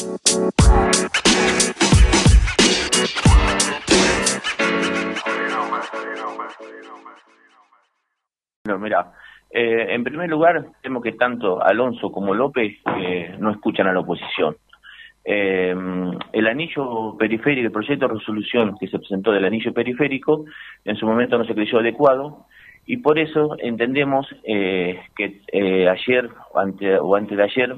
No, mira, eh, en primer lugar, temo que tanto Alonso como López eh, no escuchan a la oposición. Eh, el anillo periférico, el proyecto de resolución que se presentó del anillo periférico, en su momento no se creyó adecuado y por eso entendemos que ayer ante, o antes de ayer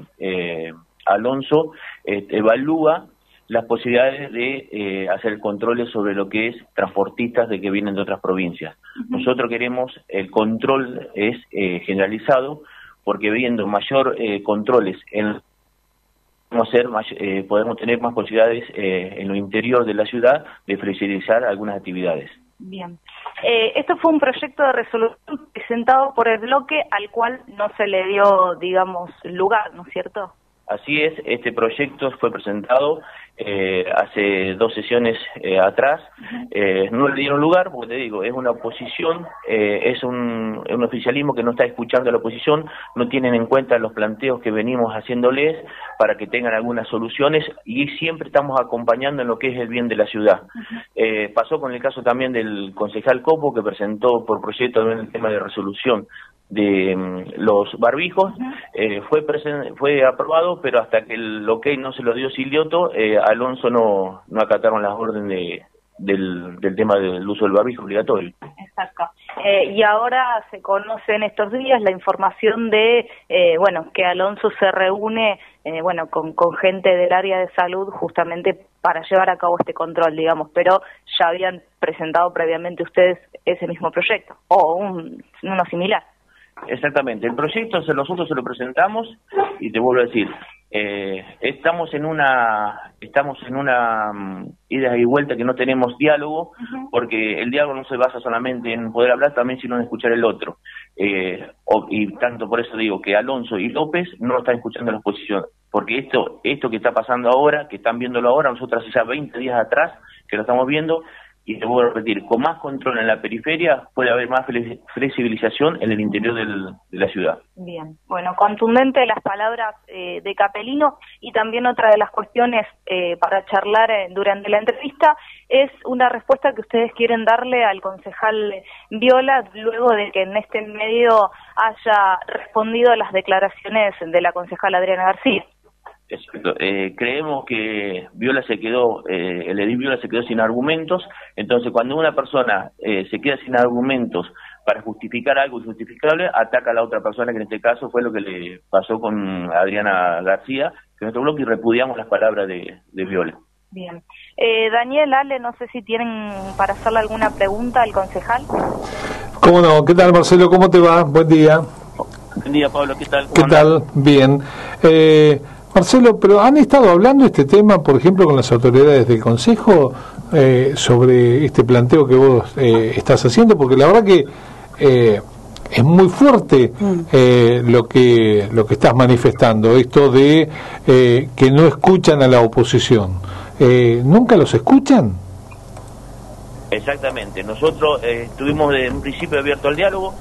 Alonso evalúa las posibilidades de eh, hacer controles sobre lo que es transportistas de que vienen de otras provincias. Nosotros queremos el control es eh, generalizado porque viendo mayor eh, controles en podemos, eh, podemos tener más posibilidades en lo interior de la ciudad de flexibilizar algunas actividades. Bien. esto fue un proyecto de resolución presentado por el bloque al cual no se le dio, digamos, lugar, ¿no es cierto? Así es, este proyecto fue presentado eh, hace dos sesiones eh, atrás. Eh, no le dieron lugar, porque te digo, es una oposición, es un, un, oficialismo que no está escuchando a la oposición, no tienen en cuenta los planteos que venimos haciéndoles para que tengan algunas soluciones y siempre estamos acompañando en lo que es el bien de la ciudad. pasó con el caso también del concejal Copo, que presentó por proyecto el tema de resolución de mm, los barbijos eh, fue fue aprobado pero hasta que el ok no se lo dio Silioto eh, Alonso no no acataron las órdenes del, del tema del uso del barbijo obligatorio. Exacto. Eh, y ahora se conoce en estos días la información de bueno que Alonso se reúne bueno con, con gente del área de salud justamente para llevar a cabo este control digamos pero ya habían presentado previamente ustedes ese mismo proyecto o un, uno similar Exactamente, el proyecto nosotros se lo presentamos y te vuelvo a decir, eh, estamos en una estamos en una mm, ida y vuelta que no tenemos diálogo porque el diálogo no se basa solamente en poder hablar, también sino en escuchar el otro. Eh, y tanto por eso digo que Alonso y López no están escuchando la oposición, porque esto esto que está pasando ahora, que están viéndolo ahora, nosotros hace ya 20 días atrás que lo estamos viendo, y te voy a repetir, con más control en la periferia puede haber más flexibilización en el interior de la ciudad. Bien, bueno, contundente las palabras eh, de Capelino y también otra de las cuestiones eh, para charlar eh, durante la entrevista es una respuesta que ustedes quieren darle al concejal Viola luego de que en este medio haya respondido a las declaraciones de la concejal Adriana García. Eh, creemos que Viola se quedó, eh, el edil Viola se quedó sin argumentos, entonces cuando una persona eh, se queda sin argumentos para justificar algo injustificable, ataca a la otra persona, que en este caso fue lo que le pasó con Adriana García, que nuestro bloque y repudiamos las palabras de, Viola. Bien. Eh, Daniel, Ale, no sé si tienen para hacerle alguna pregunta al concejal. ¿Cómo no? ¿Qué tal, Marcelo? ¿Cómo te va? Buen día. Buen día, Pablo. ¿Qué tal? ¿Qué tal? Bien. Eh, Marcelo, pero ¿han estado hablando este tema, por ejemplo, con las autoridades del Consejo eh, sobre este planteo que vos eh, estás haciendo? Porque la verdad que eh, es muy fuerte mm. lo que lo que estás manifestando, esto de que no escuchan a la oposición. ¿Nunca los escuchan? Exactamente. Nosotros estuvimos de un principio abierto al diálogo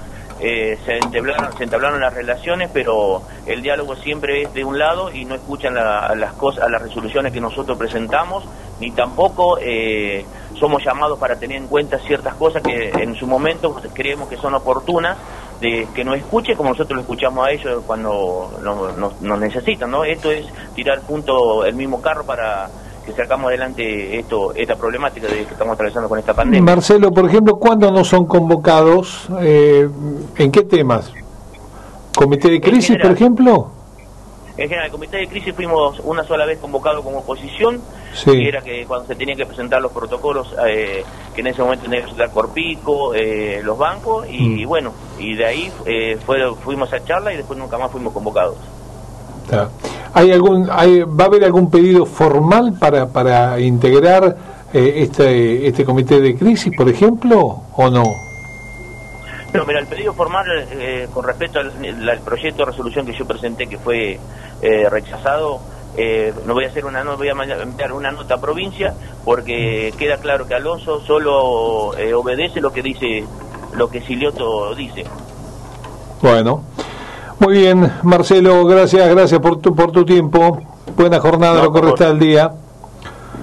eh, se, entablaron, se entablaron las relaciones, pero el diálogo siempre es de un lado y no escuchan las cosas, las resoluciones que nosotros presentamos, ni tampoco eh, somos llamados para tener en cuenta ciertas cosas que en su momento creemos que son oportunas de que nos escuche como nosotros lo escuchamos a ellos cuando nos, necesitan, ¿no? Esto es tirar junto el mismo carro para que sacamos adelante esto esta problemática de que estamos atravesando con esta pandemia. Marcelo, por ejemplo, ¿cuándo no son convocados? Eh, ¿En qué temas? ¿Comité de crisis, por ejemplo? En general, el comité de crisis fuimos una sola vez convocados como oposición, que era que cuando se tenían que presentar los protocolos, eh, que en ese momento tenían que presentar Corpico, eh, los bancos, y, mm. bueno, y de ahí fuimos a charla y después nunca más fuimos convocados. ¿Hay algún, ¿Va a haber algún pedido formal para, para integrar eh, este, este comité de crisis, por ejemplo, o no? No, mira, el pedido formal eh, con respecto al, proyecto de resolución que yo presenté, que fue eh, rechazado, no voy a hacer una no voy a enviar una nota a provincia porque queda claro que Alonso solo obedece lo que dice lo que Silioto dice. Bueno, muy bien, Marcelo, gracias, gracias por tu, por tu tiempo. Buena jornada, No, lo resta del día.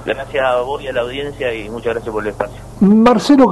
Gracias a vos y a la audiencia y muchas gracias por el espacio. Marcelo